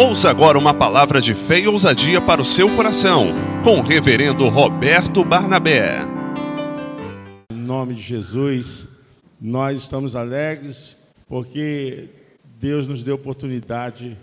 Ouça agora uma palavra de fé e ousadia para o seu coração, com o reverendo Roberto Barnabé. Em nome de Jesus, nós estamos alegres porque Deus nos deu oportunidade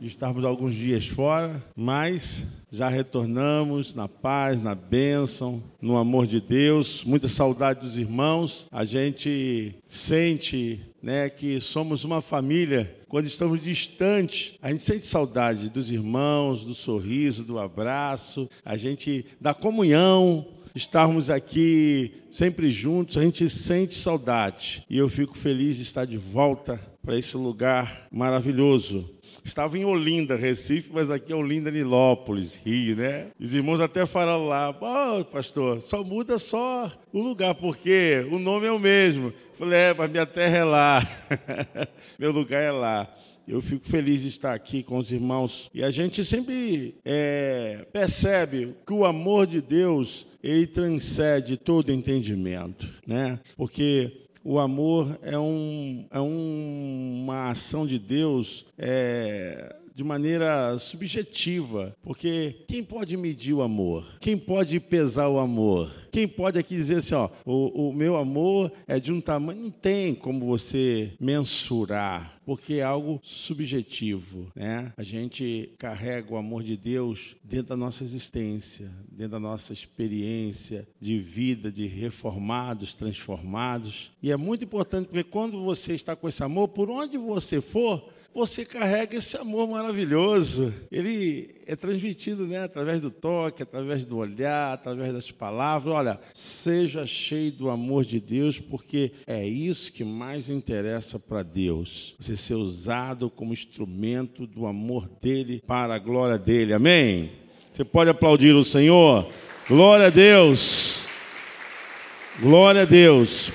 de estarmos alguns dias fora, mas já retornamos na paz, na bênção, no amor de Deus, muita saudade dos irmãos. A gente sente né, que somos uma família quando estamos distantes, a gente sente saudade dos irmãos, do sorriso, do abraço, a gente da comunhão, estarmos aqui sempre juntos, a gente sente saudade. E eu fico feliz de estar de volta para esse lugar maravilhoso. Estava em Olinda, Recife, mas aqui é Olinda, Nilópolis, Rio, né? Os irmãos até falaram lá, oh, pastor, só muda só o lugar, porque o nome é o mesmo. Falei, é, mas minha terra é lá, meu lugar é lá. Eu fico feliz de estar aqui com os irmãos. E a gente sempre é, percebe que o amor de Deus, ele transcende todo entendimento, né? Porque o amor é, um, é um, uma ação de Deus é, de maneira subjetiva, porque quem pode medir o amor? Quem pode pesar o amor? Quem pode aqui dizer assim, ó, o, o meu amor é de um tamanho? Não tem como você mensurar, porque é algo subjetivo, né? A gente carrega o amor de Deus dentro da nossa existência, dentro da nossa experiência de vida, de reformados, transformados. E é muito importante porque quando você está com esse amor, por onde você for, você carrega esse amor maravilhoso. Ele é transmitido né, através do toque, através do olhar, através das palavras. Olha, seja cheio do amor de Deus, porque é isso que mais interessa para Deus. Você ser usado como instrumento do amor dele para a glória dele. Amém? Você pode aplaudir o Senhor? Glória a Deus. Glória a Deus.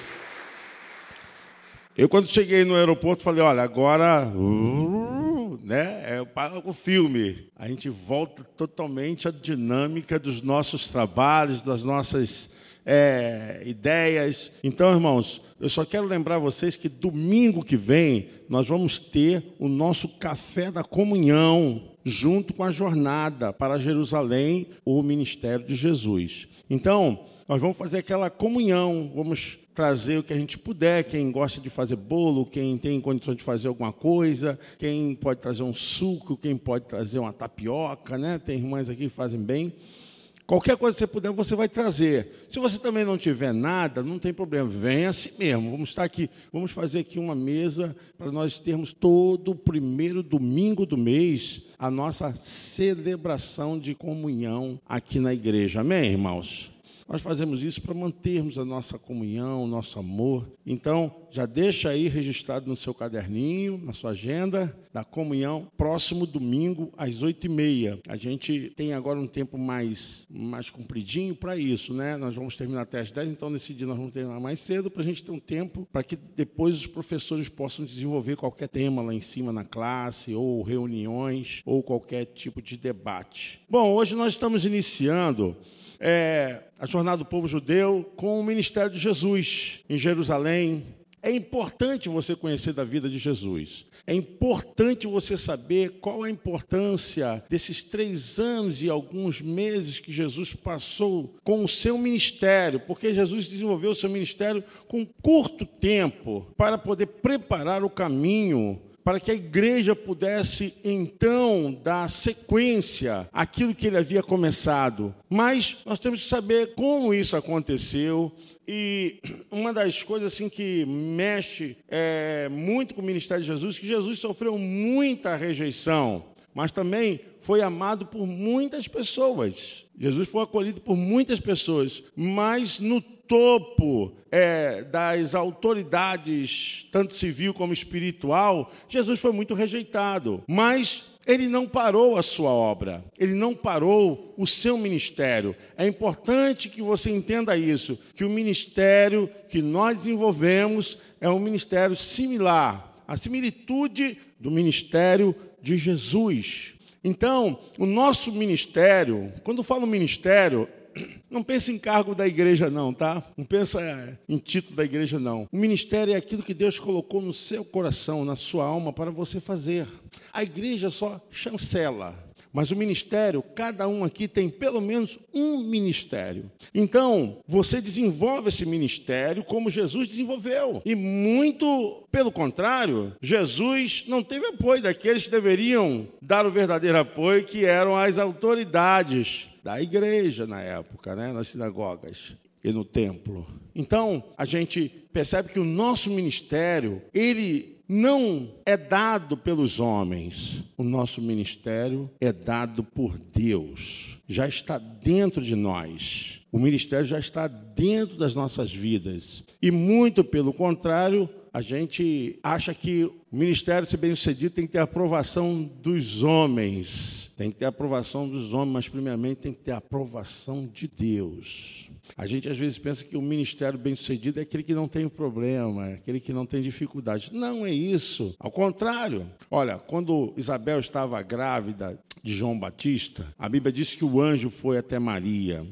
Eu, quando cheguei no aeroporto, falei: olha, agora. Uh, né, é o filme. A gente volta totalmente à dinâmica dos nossos trabalhos, das nossas é, ideias. Então, irmãos, eu só quero lembrar vocês que domingo que vem nós vamos ter o nosso café da comunhão junto com a jornada para Jerusalém, o ministério de Jesus. Então, nós vamos fazer aquela comunhão, vamos trazer o que a gente puder, quem gosta de fazer bolo, quem tem condições de fazer alguma coisa, quem pode trazer um suco, quem pode trazer uma tapioca, né? Tem irmãs aqui que fazem bem. Qualquer coisa que você puder, você vai trazer. Se você também não tiver nada, não tem problema, venha assim mesmo. Vamos estar aqui, vamos fazer aqui uma mesa para nós termos todo o primeiro domingo do mês a nossa celebração de comunhão aqui na igreja. Amém, irmãos? Nós fazemos isso para mantermos a nossa comunhão, o nosso amor. Então, já deixa aí registrado no seu caderninho, na sua agenda, da comunhão, próximo domingo, às oito e meia. A gente tem agora um tempo mais, mais compridinho para isso, né? Nós vamos terminar até às dez, então nesse dia nós vamos terminar mais cedo para a gente ter um tempo para que depois os professores possam desenvolver qualquer tema lá em cima na classe, ou reuniões, ou qualquer tipo de debate. Bom, hoje nós estamos iniciando é, a jornada do povo judeu com o ministério de Jesus em Jerusalém. É importante você conhecer da vida de Jesus. É importante você saber qual a importância desses três anos e alguns meses que Jesus passou com o seu ministério, porque Jesus desenvolveu o seu ministério com curto tempo para poder preparar o caminho para que a igreja pudesse então dar sequência àquilo que ele havia começado. Mas nós temos que saber como isso aconteceu. E uma das coisas assim que mexe é, muito com o ministério de Jesus, que Jesus sofreu muita rejeição, mas também foi amado por muitas pessoas. Jesus foi acolhido por muitas pessoas, mas no topo é, das autoridades, tanto civil como espiritual, Jesus foi muito rejeitado. Mas ele não parou a sua obra, ele não parou o seu ministério. É importante que você entenda isso, que o ministério que nós desenvolvemos é um ministério similar, a similitude do ministério de Jesus. Então, o nosso ministério, quando falo ministério, Não pensa em cargo da igreja, não, tá? Não pensa é, em título da igreja, não. O ministério é aquilo que Deus colocou no seu coração, na sua alma, para você fazer. A igreja só chancela, mas o ministério, cada um aqui tem pelo menos um ministério. Então, você desenvolve esse ministério como Jesus desenvolveu. E muito pelo contrário, Jesus não teve apoio daqueles que deveriam dar o verdadeiro apoio, que eram as autoridades da igreja na época, né, nas sinagogas e no templo. Então, a gente percebe que o nosso ministério, ele não é dado pelos homens, o nosso ministério é dado por Deus, já está dentro de nós. O ministério já está dentro das nossas vidas. E muito pelo contrário, a gente acha que o ministério, se bem sucedido, tem que ter a aprovação dos homens. Tem que ter a aprovação dos homens, mas primeiramente tem que ter a aprovação de Deus. A gente às vezes pensa que o ministério bem-sucedido é aquele que não tem problema, é aquele que não tem dificuldade. Não é isso. Ao contrário. Olha, quando Isabel estava grávida de João Batista, a Bíblia diz que o anjo foi até Maria.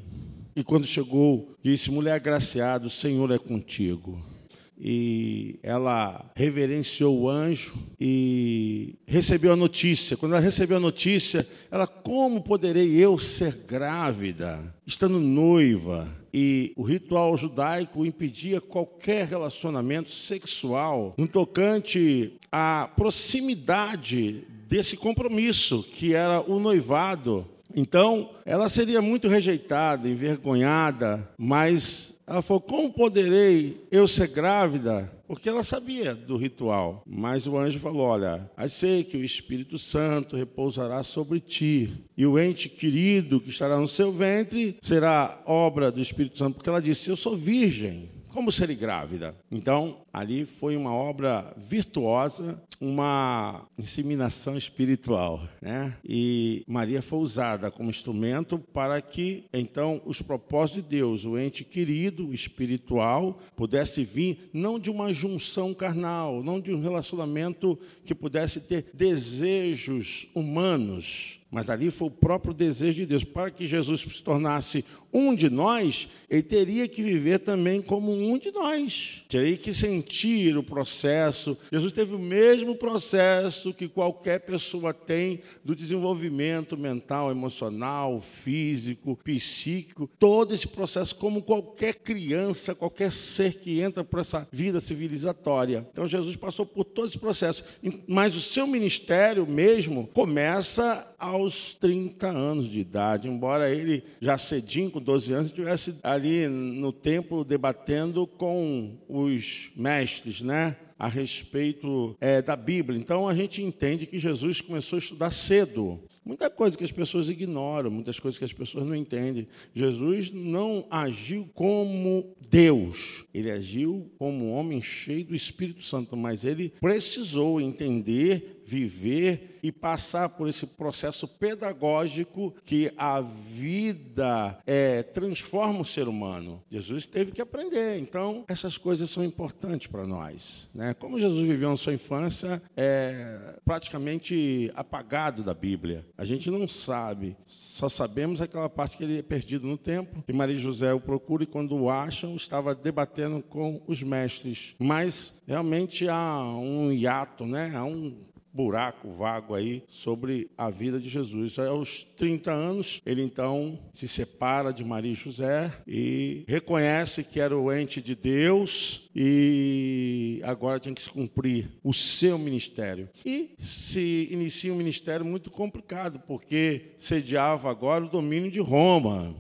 E quando chegou, disse: Mulher agraciada, o Senhor é contigo e ela reverenciou o anjo e recebeu a notícia. Quando ela recebeu a notícia, ela, como poderei eu ser grávida, estando noiva? E o ritual judaico impedia qualquer relacionamento sexual no tocante à proximidade desse compromisso, que era o noivado. Então, ela seria muito rejeitada, envergonhada, mas ela falou: Como poderei eu ser grávida? Porque ela sabia do ritual. Mas o anjo falou: Olha, sei que o Espírito Santo repousará sobre ti, e o ente querido que estará no seu ventre será obra do Espírito Santo. Porque ela disse: Eu sou virgem. Como serei grávida? Então, ali foi uma obra virtuosa uma inseminação espiritual, né? E Maria foi usada como instrumento para que então os propósitos de Deus, o ente querido, espiritual, pudesse vir não de uma junção carnal, não de um relacionamento que pudesse ter desejos humanos, mas ali foi o próprio desejo de Deus. Para que Jesus se tornasse um de nós, ele teria que viver também como um de nós. Teria que sentir o processo. Jesus teve o mesmo processo que qualquer pessoa tem do desenvolvimento mental, emocional, físico, psíquico. Todo esse processo, como qualquer criança, qualquer ser que entra por essa vida civilizatória. Então Jesus passou por todo esse processo. Mas o seu ministério mesmo começa aos 30 anos de idade, embora ele já cedinho, com 12 anos, estivesse ali no templo debatendo com os mestres, né? A respeito é, da Bíblia. Então a gente entende que Jesus começou a estudar cedo. Muita coisa que as pessoas ignoram, muitas coisas que as pessoas não entendem. Jesus não agiu como Deus, ele agiu como um homem cheio do Espírito Santo, mas ele precisou entender, viver e passar por esse processo pedagógico que a vida é, transforma o ser humano. Jesus teve que aprender, então essas coisas são importantes para nós. Né? Como Jesus viveu na sua infância, é praticamente apagado da Bíblia. A gente não sabe, só sabemos aquela parte que ele é perdido no templo, e Maria José o procura e quando o acham, estava debatendo com os mestres. Mas realmente há um hiato, né? há um buraco vago aí sobre a vida de Jesus. Aos 30 anos, ele então se separa de Maria e José e reconhece que era o ente de Deus e agora tinha que se cumprir o seu ministério. E se inicia um ministério muito complicado, porque sediava agora o domínio de Roma.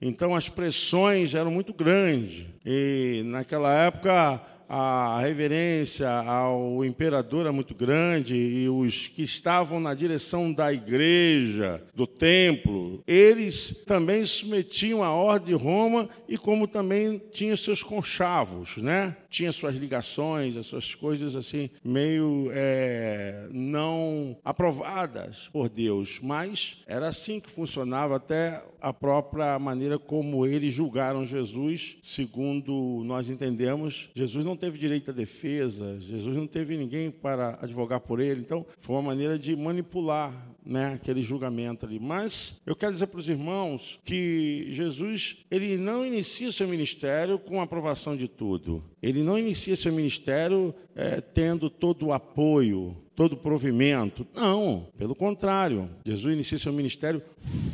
Então as pressões eram muito grandes. E naquela época a reverência ao imperador era muito grande e os que estavam na direção da igreja, do templo, eles também submetiam à ordem de Roma e como também tinham seus conchavos, né? tinha suas ligações, as suas coisas assim, meio é, não aprovadas por Deus, mas era assim que funcionava até a própria maneira como eles julgaram Jesus, segundo nós entendemos, Jesus não teve direito à defesa, Jesus não teve ninguém para advogar por ele. Então, foi uma maneira de manipular né, aquele julgamento ali. Mas eu quero dizer para os irmãos que Jesus ele não inicia seu ministério com a aprovação de tudo. Ele não inicia seu ministério é, tendo todo o apoio, todo o provimento. Não, pelo contrário. Jesus inicia seu ministério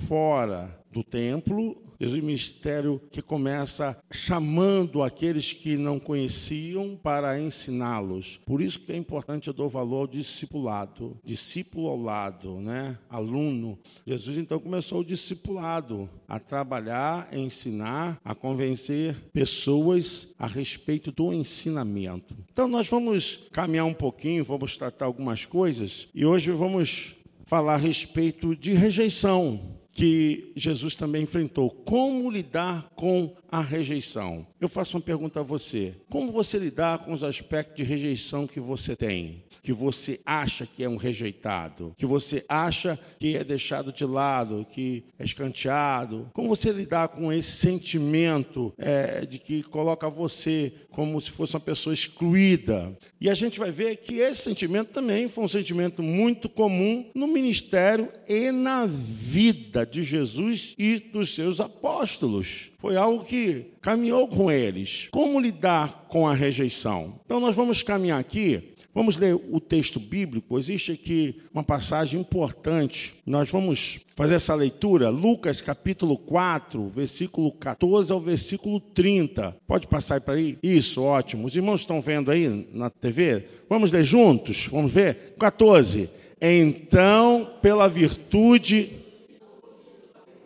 fora do templo Jesus ministério que começa chamando aqueles que não conheciam para ensiná-los. Por isso que é importante eu dou valor ao discipulado, discípulo ao lado, né? Aluno. Jesus então começou o discipulado, a trabalhar, a ensinar, a convencer pessoas a respeito do ensinamento. Então nós vamos caminhar um pouquinho, vamos tratar algumas coisas e hoje vamos falar a respeito de rejeição que Jesus também enfrentou. Como lidar com a rejeição? Eu faço uma pergunta a você: como você lidar com os aspectos de rejeição que você tem? Que você acha que é um rejeitado, que você acha que é deixado de lado, que é escanteado. Como você lidar com esse sentimento é, de que coloca você como se fosse uma pessoa excluída? E a gente vai ver que esse sentimento também foi um sentimento muito comum no ministério e na vida de Jesus e dos seus apóstolos. Foi algo que caminhou com eles. Como lidar com a rejeição? Então, nós vamos caminhar aqui Vamos ler o texto bíblico. Existe aqui uma passagem importante. Nós vamos fazer essa leitura. Lucas capítulo 4, versículo 14 ao versículo 30. Pode passar para aí? Isso, ótimo. Os irmãos estão vendo aí na TV? Vamos ler juntos? Vamos ver? 14. Então, pela virtude.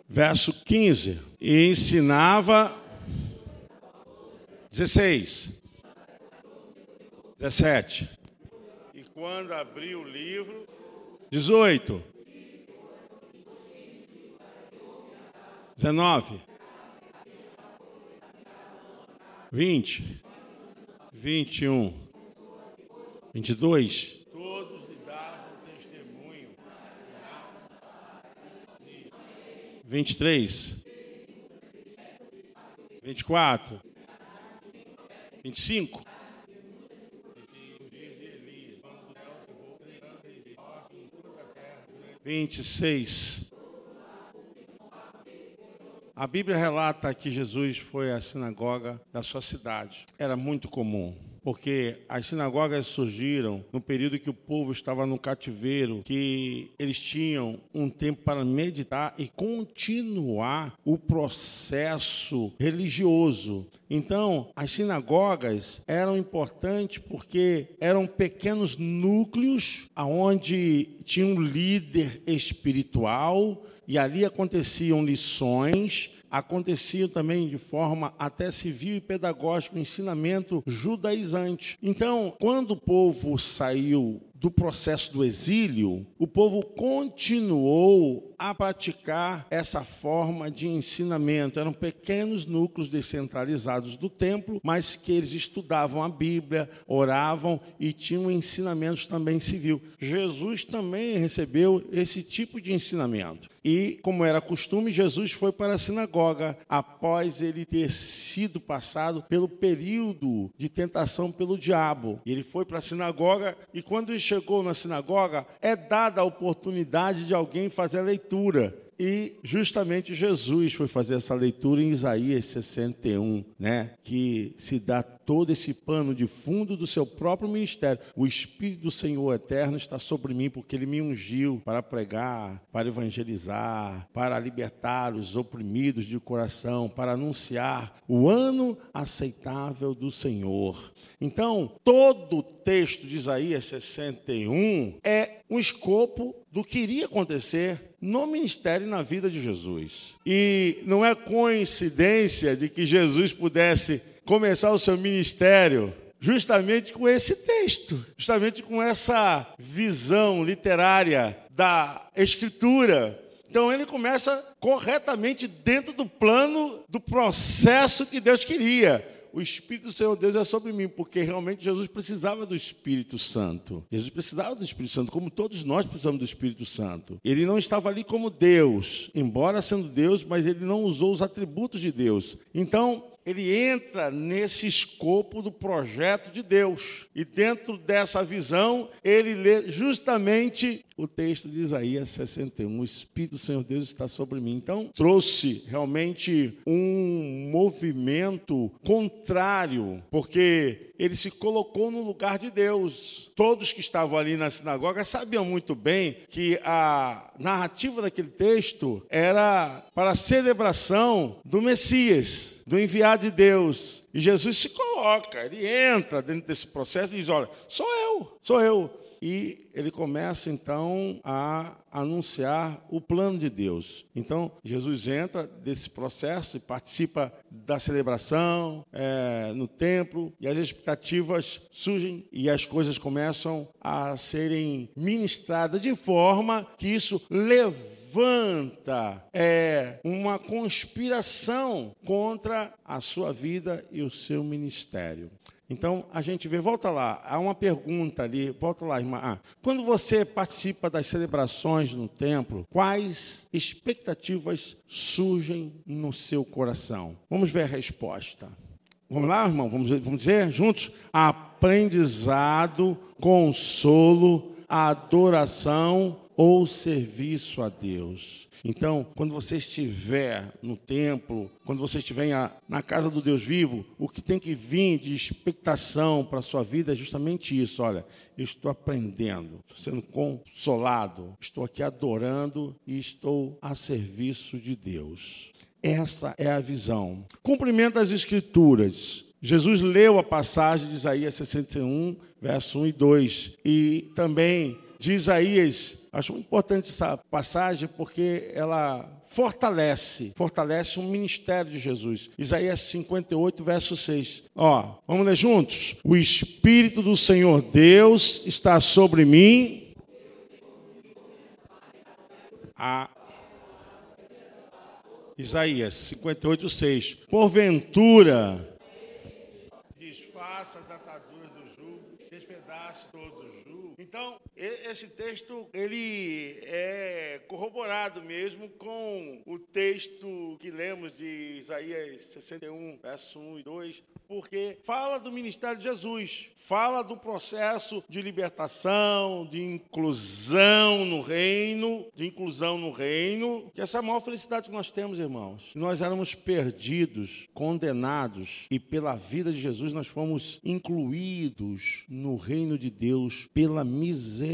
Verso 15. E ensinava. 16. 17 quando abri o livro. 18. 19. 20. 21. 22. Todos lhe davam testemunho. 23. 24. 25. 26. A Bíblia relata que Jesus foi à sinagoga da sua cidade. Era muito comum porque as sinagogas surgiram no período que o povo estava no cativeiro, que eles tinham um tempo para meditar e continuar o processo religioso. Então, as sinagogas eram importantes porque eram pequenos núcleos aonde tinha um líder espiritual e ali aconteciam lições aconteciam também de forma até civil e pedagógica, ensinamento judaizante. Então, quando o povo saiu do processo do exílio, o povo continuou a praticar essa forma de ensinamento. Eram pequenos núcleos descentralizados do templo, mas que eles estudavam a Bíblia, oravam e tinham ensinamentos também civil. Jesus também recebeu esse tipo de ensinamento. E, como era costume, Jesus foi para a sinagoga após ele ter sido passado pelo período de tentação pelo diabo. Ele foi para a sinagoga e, quando ele chegou na sinagoga, é dada a oportunidade de alguém fazer a leitura. E justamente Jesus foi fazer essa leitura em Isaías 61, né? Que se dá todo esse pano de fundo do seu próprio ministério. O Espírito do Senhor eterno está sobre mim, porque ele me ungiu para pregar, para evangelizar, para libertar os oprimidos de coração, para anunciar o ano aceitável do Senhor. Então, todo o texto de Isaías 61 é um escopo do que iria acontecer no ministério e na vida de Jesus. E não é coincidência de que Jesus pudesse começar o seu ministério justamente com esse texto, justamente com essa visão literária da Escritura. Então ele começa corretamente dentro do plano do processo que Deus queria o Espírito do Senhor Deus é sobre mim, porque realmente Jesus precisava do Espírito Santo. Jesus precisava do Espírito Santo, como todos nós precisamos do Espírito Santo. Ele não estava ali como Deus, embora sendo Deus, mas ele não usou os atributos de Deus. Então, ele entra nesse escopo do projeto de Deus. E dentro dessa visão, ele lê justamente o texto de Isaías 61. O Espírito do Senhor Deus está sobre mim. Então, trouxe realmente um movimento contrário, porque ele se colocou no lugar de Deus. Todos que estavam ali na sinagoga sabiam muito bem que a narrativa daquele texto era para a celebração do Messias, do enviado de Deus. E Jesus se coloca, ele entra dentro desse processo e diz: Olha, sou eu, sou eu e ele começa então a anunciar o plano de Deus. Então, Jesus entra desse processo e participa da celebração é, no templo, e as expectativas surgem e as coisas começam a serem ministradas de forma que isso levanta é, uma conspiração contra a sua vida e o seu ministério. Então a gente vê, volta lá, há uma pergunta ali, volta lá, irmã. Ah, quando você participa das celebrações no templo, quais expectativas surgem no seu coração? Vamos ver a resposta. Vamos lá, irmão? Vamos, vamos dizer juntos? Aprendizado, consolo, adoração ou serviço a Deus. Então, quando você estiver no templo, quando você estiver na casa do Deus vivo, o que tem que vir de expectação para a sua vida é justamente isso. Olha, eu estou aprendendo, estou sendo consolado, estou aqui adorando e estou a serviço de Deus. Essa é a visão. Cumprimento das Escrituras. Jesus leu a passagem de Isaías 61, verso 1 e 2, e também de Isaías. Acho muito importante essa passagem porque ela fortalece, fortalece o ministério de Jesus. Isaías 58, verso 6. Ó, vamos ler juntos? O Espírito do Senhor Deus está sobre mim. A Isaías 58, 6. Porventura Então, esse texto ele é corroborado mesmo com o texto que lemos de Isaías 61, verso 1 e 2, porque fala do ministério de Jesus, fala do processo de libertação, de inclusão no reino, de inclusão no reino, que essa é a maior felicidade que nós temos, irmãos. Nós éramos perdidos, condenados, e pela vida de Jesus nós fomos incluídos no reino de Deus pela misericórdia,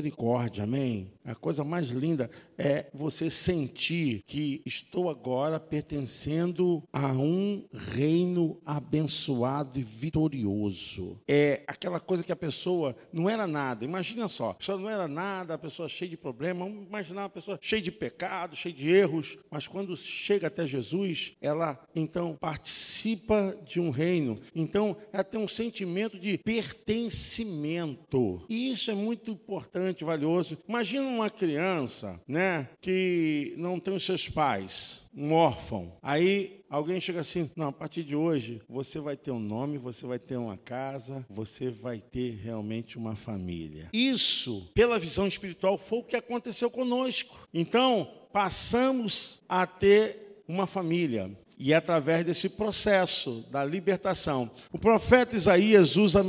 amém? A coisa mais linda é você sentir que estou agora pertencendo a um reino abençoado e vitorioso. É aquela coisa que a pessoa não era nada. Imagina só, a pessoa não era nada, a pessoa cheia de problemas. Vamos imaginar uma pessoa cheia de pecados, cheia de erros, mas quando chega até Jesus, ela então participa de um reino. Então, ela tem um sentimento de pertencimento. E isso é muito importante, valioso. Imagina um uma criança, né, que não tem os seus pais, um órfão. Aí alguém chega assim: não, a partir de hoje você vai ter um nome, você vai ter uma casa, você vai ter realmente uma família. Isso, pela visão espiritual, foi o que aconteceu conosco. Então, passamos a ter uma família. E é através desse processo da libertação. O profeta Isaías usa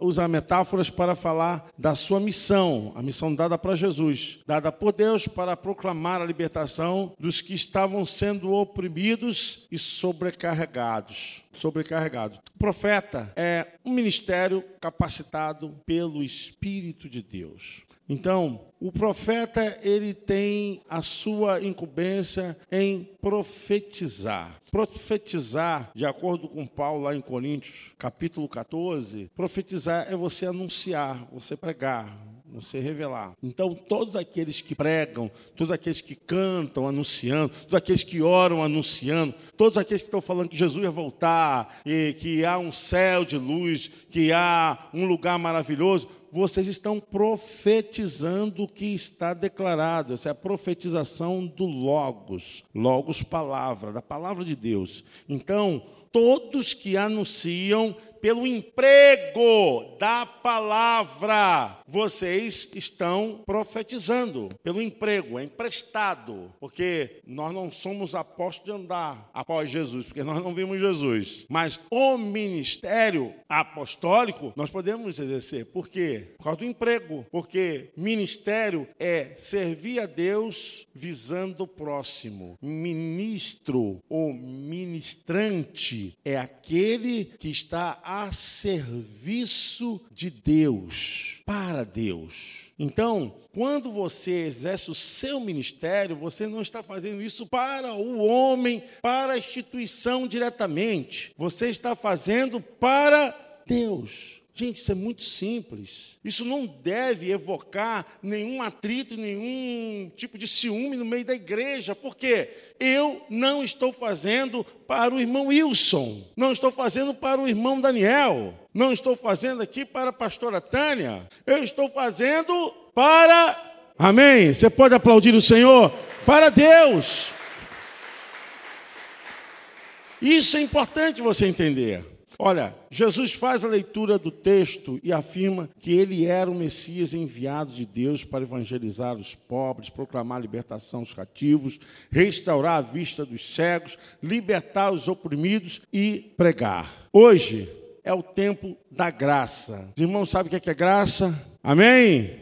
usa metáforas para falar da sua missão, a missão dada para Jesus, dada por Deus para proclamar a libertação dos que estavam sendo oprimidos e sobrecarregados. Sobrecarregados. O profeta é um ministério capacitado pelo Espírito de Deus. Então, o profeta ele tem a sua incumbência em profetizar. Profetizar, de acordo com Paulo lá em Coríntios, capítulo 14, profetizar é você anunciar, você pregar, você revelar. Então, todos aqueles que pregam, todos aqueles que cantam anunciando, todos aqueles que oram anunciando, todos aqueles que estão falando que Jesus vai voltar, e que há um céu de luz, que há um lugar maravilhoso, vocês estão profetizando o que está declarado. Essa é a profetização do Logos. Logos, palavra, da palavra de Deus. Então, todos que anunciam pelo emprego da palavra, vocês estão profetizando. Pelo emprego, é emprestado. Porque nós não somos apóstolos de andar após Jesus, porque nós não vimos Jesus. Mas o ministério apostólico nós podemos exercer. Por quê? Por causa do emprego. Porque ministério é servir a Deus visando o próximo. Ministro ou ministrante é aquele que está a serviço de Deus, para Deus. Então, quando você exerce o seu ministério, você não está fazendo isso para o homem, para a instituição diretamente. Você está fazendo para Deus. Gente, isso é muito simples. Isso não deve evocar nenhum atrito, nenhum tipo de ciúme no meio da igreja, porque eu não estou fazendo para o irmão Wilson, não estou fazendo para o irmão Daniel, não estou fazendo aqui para a pastora Tânia, eu estou fazendo para. Amém? Você pode aplaudir o Senhor? Para Deus. Isso é importante você entender. Olha, Jesus faz a leitura do texto e afirma que ele era o Messias enviado de Deus para evangelizar os pobres, proclamar libertação dos cativos, restaurar a vista dos cegos, libertar os oprimidos e pregar. Hoje é o tempo da graça. Os irmãos sabem o que é, é graça? Amém?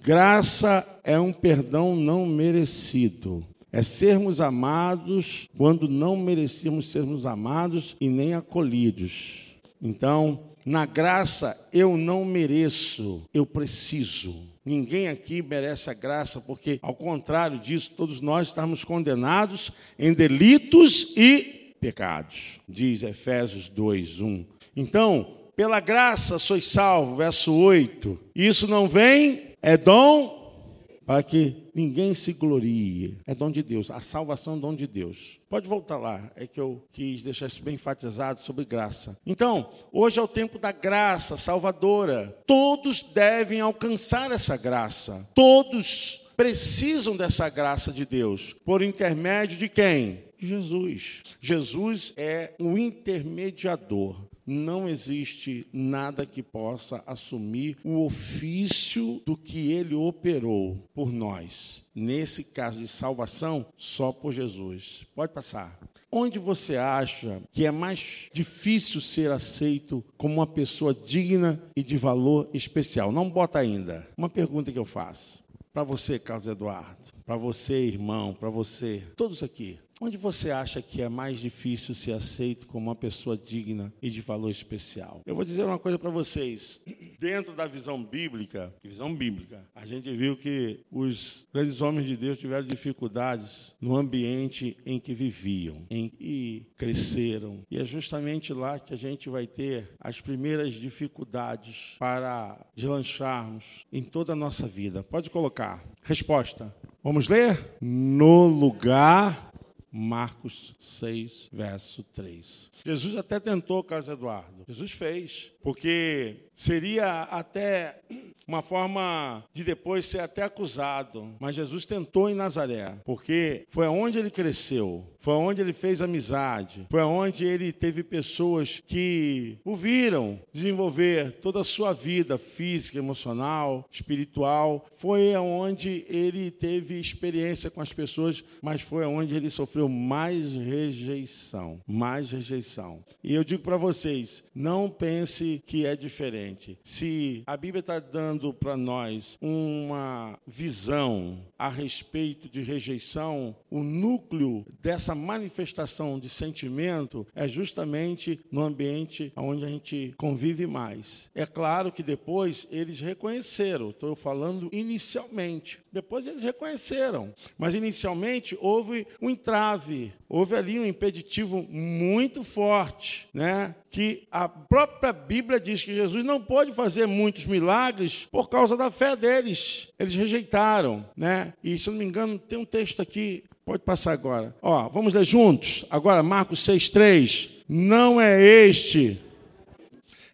Graça é um perdão não merecido. É sermos amados quando não merecíamos sermos amados e nem acolhidos. Então, na graça eu não mereço, eu preciso. Ninguém aqui merece a graça, porque, ao contrário disso, todos nós estamos condenados em delitos e pecados, diz Efésios 2, 1. Então, pela graça sois salvo, verso 8. Isso não vem, é dom para que ninguém se glorie. É dom de Deus, a salvação é dom de Deus. Pode voltar lá, é que eu quis deixar isso bem enfatizado sobre graça. Então, hoje é o tempo da graça salvadora. Todos devem alcançar essa graça. Todos precisam dessa graça de Deus. Por intermédio de quem? Jesus. Jesus é o intermediador não existe nada que possa assumir o ofício do que ele operou por nós. Nesse caso de salvação, só por Jesus. Pode passar. Onde você acha que é mais difícil ser aceito como uma pessoa digna e de valor especial? Não bota ainda. Uma pergunta que eu faço. Para você, Carlos Eduardo, para você, irmão, para você, todos aqui. Onde você acha que é mais difícil ser aceito como uma pessoa digna e de valor especial? Eu vou dizer uma coisa para vocês. Dentro da visão bíblica, visão bíblica, a gente viu que os grandes homens de Deus tiveram dificuldades no ambiente em que viviam em, e cresceram. E é justamente lá que a gente vai ter as primeiras dificuldades para deslancharmos em toda a nossa vida. Pode colocar. Resposta. Vamos ler? No lugar Marcos 6, verso 3. Jesus até tentou, Carlos Eduardo. Jesus fez, porque seria até uma forma de depois ser até acusado. Mas Jesus tentou em Nazaré, porque foi onde ele cresceu, foi onde ele fez amizade, foi onde ele teve pessoas que o viram desenvolver toda a sua vida física, emocional, espiritual. Foi onde ele teve experiência com as pessoas, mas foi onde ele sofreu mais rejeição, mais rejeição. E eu digo para vocês, não pense que é diferente. Se a Bíblia está dando para nós uma visão a respeito de rejeição, o núcleo dessa manifestação de sentimento é justamente no ambiente onde a gente convive mais. É claro que depois eles reconheceram, estou falando inicialmente, depois eles reconheceram, mas inicialmente houve um entrave, houve ali um impeditivo muito forte, né? Que a própria Bíblia diz que Jesus não pode fazer muitos milagres por causa da fé deles. Eles rejeitaram, né? E se eu não me engano, tem um texto aqui, pode passar agora. Ó, vamos ler juntos. Agora Marcos 6:3. Não é este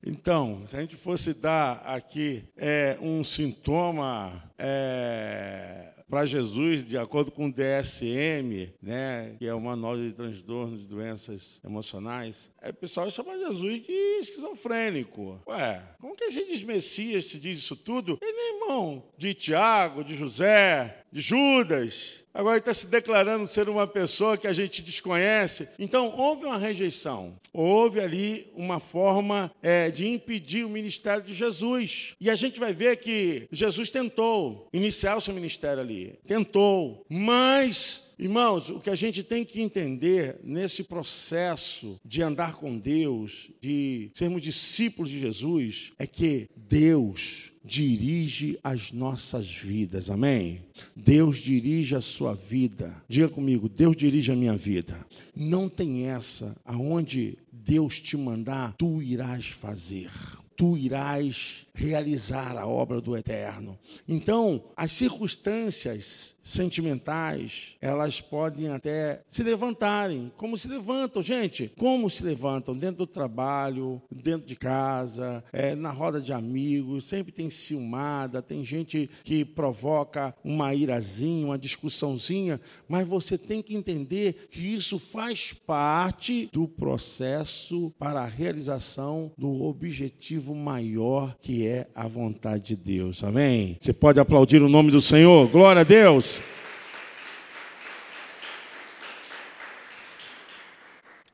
então, se a gente fosse dar aqui é, um sintoma é, para Jesus, de acordo com o DSM, né, que é o Manual de Transtornos de Doenças Emocionais, é, o pessoal chama Jesus de esquizofrênico. Ué, como que esse diz Messias te diz isso tudo? Ele é irmão de Tiago, de José, Judas. Agora está se declarando ser uma pessoa que a gente desconhece. Então, houve uma rejeição. Houve ali uma forma é, de impedir o ministério de Jesus. E a gente vai ver que Jesus tentou iniciar o seu ministério ali. Tentou. Mas Irmãos, o que a gente tem que entender nesse processo de andar com Deus, de sermos discípulos de Jesus, é que Deus dirige as nossas vidas, amém? Deus dirige a sua vida. Diga comigo, Deus dirige a minha vida. Não tem essa, aonde Deus te mandar, tu irás fazer tu irás realizar a obra do eterno. Então, as circunstâncias sentimentais, elas podem até se levantarem. Como se levantam, gente? Como se levantam? Dentro do trabalho, dentro de casa, é, na roda de amigos, sempre tem ciumada, tem gente que provoca uma irazinha, uma discussãozinha, mas você tem que entender que isso faz parte do processo para a realização do objetivo maior que é a vontade de Deus. Amém? Você pode aplaudir o nome do Senhor? Glória a Deus!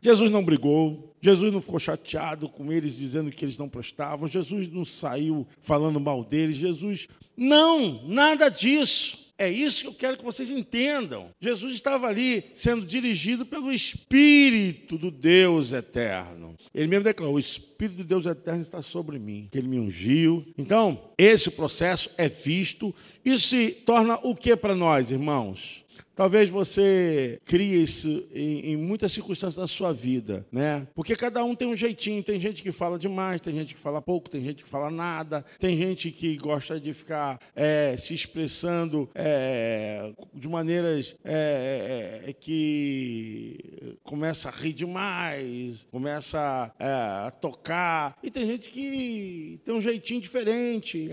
Jesus não brigou, Jesus não ficou chateado com eles, dizendo que eles não prestavam, Jesus não saiu falando mal deles, Jesus. Não, nada disso. É isso que eu quero que vocês entendam. Jesus estava ali sendo dirigido pelo Espírito do Deus eterno. Ele mesmo declarou: O Espírito do Deus eterno está sobre mim, que ele me ungiu. Então, esse processo é visto. Isso se torna o que para nós, irmãos? Talvez você crie isso em, em, muitas circunstâncias da sua vida, né? Porque cada um tem um jeitinho. Tem gente que fala demais, tem gente que fala pouco, tem gente que fala nada, tem gente que gosta de ficar é, se expressando é, de maneiras é, é, é que começa a rir demais, começa é, a tocar. E tem gente que tem um jeitinho diferente,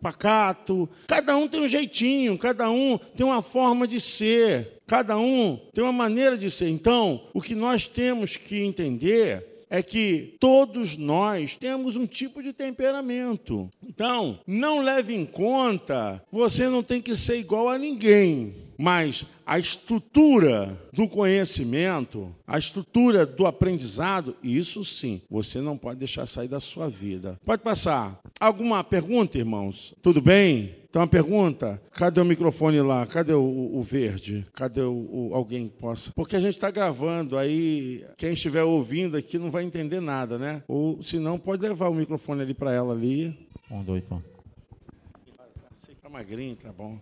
pacato. Cada um tem um jeitinho, cada um tem uma forma de ser, cada um tem uma maneira de ser. Então, o que nós temos que entender é que todos nós temos um tipo de temperamento. Então, não leve em conta, você não tem que ser igual a ninguém, mas a estrutura do conhecimento, a estrutura do aprendizado, isso sim, você não pode deixar sair da sua vida. Pode passar. Alguma pergunta, irmãos? Tudo bem? Então, uma pergunta: cadê o microfone lá? Cadê o, o verde? Cadê o, o, alguém que possa? Porque a gente está gravando, aí quem estiver ouvindo aqui não vai entender nada, né? Ou se não, pode levar o microfone ali para ela ali. Um, dois, um. Tá magrinho, tá bom.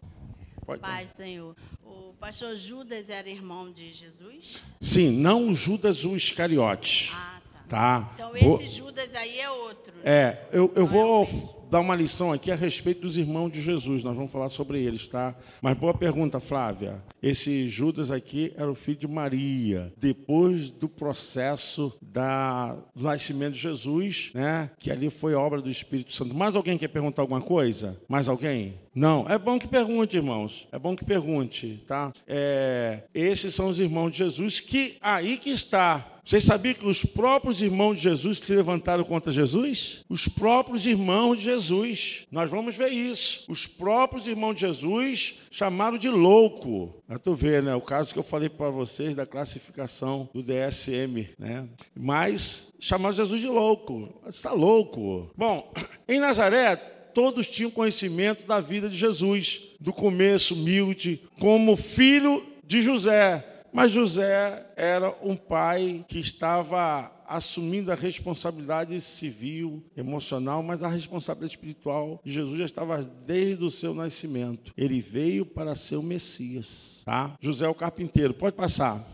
Pode Paz, Senhor. O pastor Judas era irmão de Jesus? Sim, não Judas o Iscariote. Ah, tá. tá. Então esse. Judas aí é outro. Né? É, eu, eu vou. É dar uma lição aqui a respeito dos irmãos de Jesus. Nós vamos falar sobre eles, tá? Mas boa pergunta, Flávia. Esse Judas aqui era o filho de Maria. Depois do processo da, do nascimento de Jesus, né? Que ali foi obra do Espírito Santo. Mais alguém quer perguntar alguma coisa? Mais alguém? Não, é bom que pergunte, irmãos. É bom que pergunte, tá? É, esses são os irmãos de Jesus que aí que está vocês sabiam que os próprios irmãos de Jesus se levantaram contra Jesus? Os próprios irmãos de Jesus. Nós vamos ver isso. Os próprios irmãos de Jesus chamaram de louco. Mas tu vê, né? O caso que eu falei para vocês da classificação do DSM, né? Mas chamaram Jesus de louco. Está louco. Bom, em Nazaré, todos tinham conhecimento da vida de Jesus, do começo humilde, como filho de José mas José era um pai que estava assumindo a responsabilidade civil, emocional, mas a responsabilidade espiritual de Jesus já estava desde o seu nascimento. Ele veio para ser o Messias, tá? José é o carpinteiro, pode passar.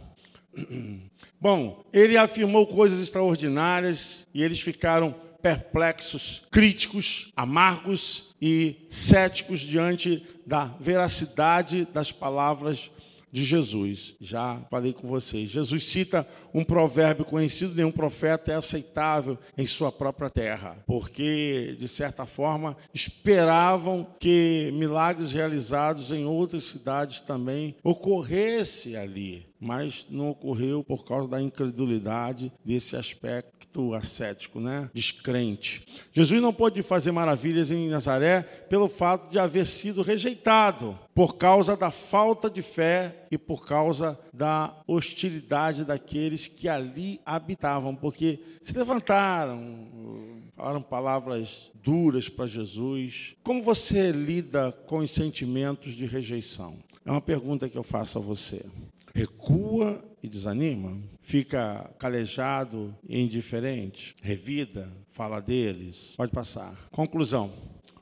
Bom, ele afirmou coisas extraordinárias e eles ficaram perplexos, críticos, amargos e céticos diante da veracidade das palavras de Jesus. Já falei com vocês. Jesus cita um provérbio conhecido: nenhum profeta é aceitável em sua própria terra, porque, de certa forma, esperavam que milagres realizados em outras cidades também ocorresse ali mas não ocorreu por causa da incredulidade desse aspecto ascético, né? descrente. Jesus não pôde fazer maravilhas em Nazaré pelo fato de haver sido rejeitado, por causa da falta de fé e por causa da hostilidade daqueles que ali habitavam, porque se levantaram, falaram palavras duras para Jesus. Como você lida com os sentimentos de rejeição? É uma pergunta que eu faço a você recua e desanima, fica calejado e indiferente, revida, fala deles. Pode passar. Conclusão.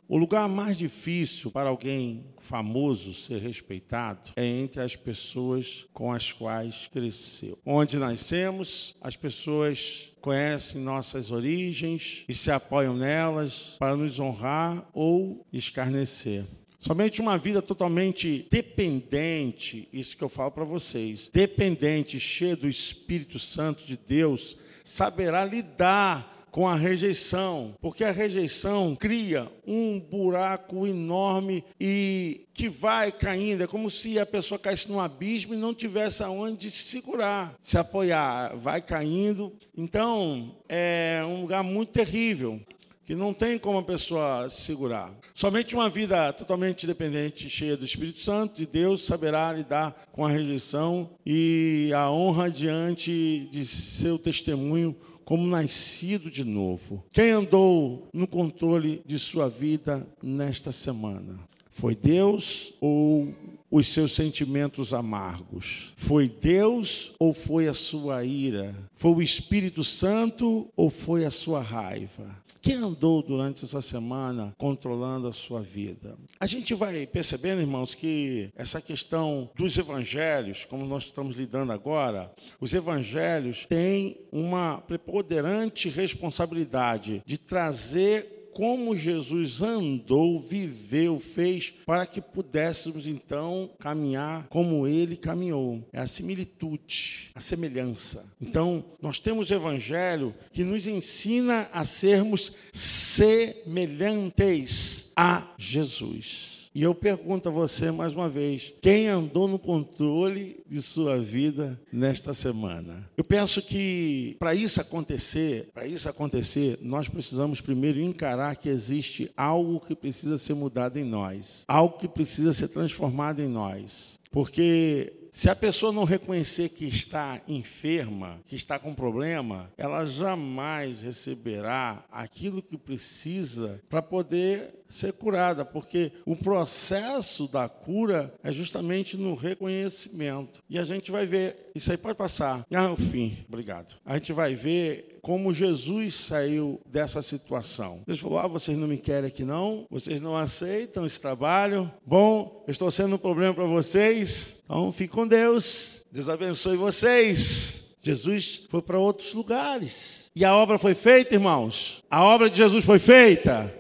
O lugar mais difícil para alguém famoso ser respeitado é entre as pessoas com as quais cresceu. Onde nascemos, as pessoas conhecem nossas origens e se apoiam nelas para nos honrar ou escarnecer. Somente uma vida totalmente dependente, isso que eu falo para vocês, dependente, cheia do Espírito Santo de Deus, saberá lidar com a rejeição, porque a rejeição cria um buraco enorme e que vai caindo, é como se a pessoa caísse num abismo e não tivesse aonde se segurar, se apoiar, vai caindo. Então, é um lugar muito terrível que não tem como a pessoa segurar. Somente uma vida totalmente dependente, cheia do Espírito Santo, de Deus, saberá lidar com a rejeição e a honra diante de seu testemunho como nascido de novo. Quem andou no controle de sua vida nesta semana? Foi Deus ou os seus sentimentos amargos? Foi Deus ou foi a sua ira? Foi o Espírito Santo ou foi a sua raiva? Quem andou durante essa semana controlando a sua vida? A gente vai percebendo, irmãos, que essa questão dos evangelhos, como nós estamos lidando agora, os evangelhos têm uma preponderante responsabilidade de trazer como Jesus andou, viveu, fez, para que pudéssemos então caminhar como ele caminhou. É a similitude, a semelhança. Então, nós temos o Evangelho que nos ensina a sermos semelhantes a Jesus. E eu pergunto a você mais uma vez: quem andou no controle de sua vida nesta semana? Eu penso que para isso acontecer, para isso acontecer, nós precisamos primeiro encarar que existe algo que precisa ser mudado em nós, algo que precisa ser transformado em nós. Porque se a pessoa não reconhecer que está enferma, que está com problema, ela jamais receberá aquilo que precisa para poder ser curada, porque o processo da cura é justamente no reconhecimento. E a gente vai ver, isso aí pode passar. Ah, o fim, obrigado. A gente vai ver como Jesus saiu dessa situação. Ele falou: Ah, vocês não me querem aqui não, vocês não aceitam esse trabalho. Bom, eu estou sendo um problema para vocês, então fique com Deus. Deus abençoe vocês. Jesus foi para outros lugares. E a obra foi feita, irmãos? A obra de Jesus foi feita?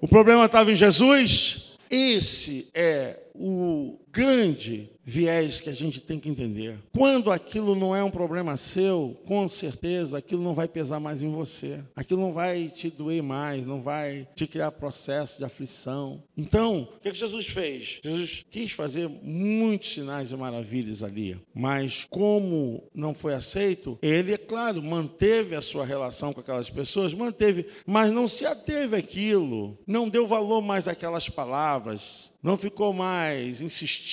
O problema estava em Jesus? Esse é o grande viés que a gente tem que entender. Quando aquilo não é um problema seu, com certeza aquilo não vai pesar mais em você. Aquilo não vai te doer mais, não vai te criar processo de aflição. Então, o que, que Jesus fez? Jesus quis fazer muitos sinais e maravilhas ali, mas como não foi aceito, ele, é claro, manteve a sua relação com aquelas pessoas, manteve, mas não se ateve àquilo, não deu valor mais àquelas palavras, não ficou mais insistindo,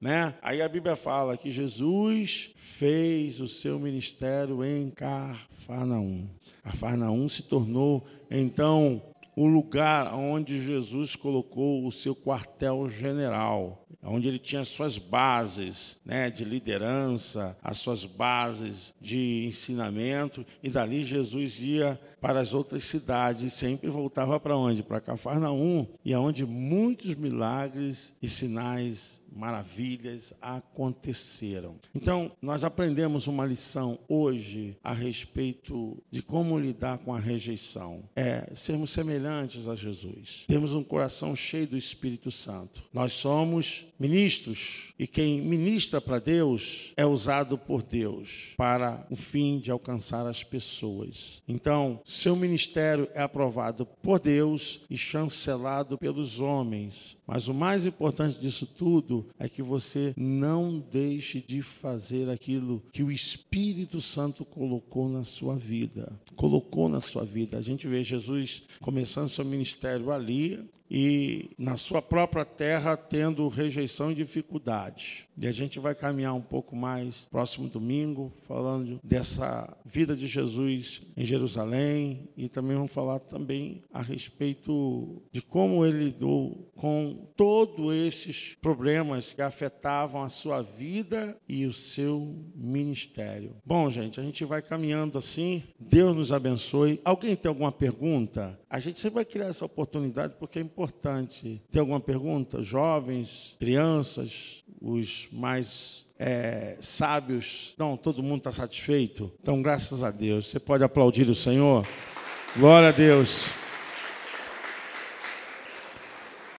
né? Aí a Bíblia fala que Jesus fez o seu ministério em Cafarnaum. Cafarnaum se tornou então o lugar onde Jesus colocou o seu quartel-general onde ele tinha suas bases né, de liderança, as suas bases de ensinamento, e dali Jesus ia para as outras cidades sempre voltava para onde? Para Cafarnaum, e aonde muitos milagres e sinais maravilhas aconteceram. Então, nós aprendemos uma lição hoje a respeito de como lidar com a rejeição. É sermos semelhantes a Jesus. Temos um coração cheio do Espírito Santo. Nós somos ministros e quem ministra para Deus é usado por Deus para o fim de alcançar as pessoas. Então, seu ministério é aprovado por Deus e chancelado pelos homens. Mas o mais importante disso tudo é que você não deixe de fazer aquilo que o Espírito Santo colocou na sua vida. Colocou na sua vida. A gente vê Jesus começando seu ministério ali, e na sua própria terra tendo rejeição e dificuldade. E a gente vai caminhar um pouco mais próximo domingo, falando dessa vida de Jesus em Jerusalém e também vamos falar também a respeito de como ele lidou com todos esses problemas que afetavam a sua vida e o seu ministério. Bom, gente, a gente vai caminhando assim. Deus nos abençoe. Alguém tem alguma pergunta? A gente sempre vai criar essa oportunidade porque é importante. Tem alguma pergunta? Jovens, crianças, mais é, sábios. Não, todo mundo está satisfeito. Então, graças a Deus. Você pode aplaudir o Senhor? Glória a Deus.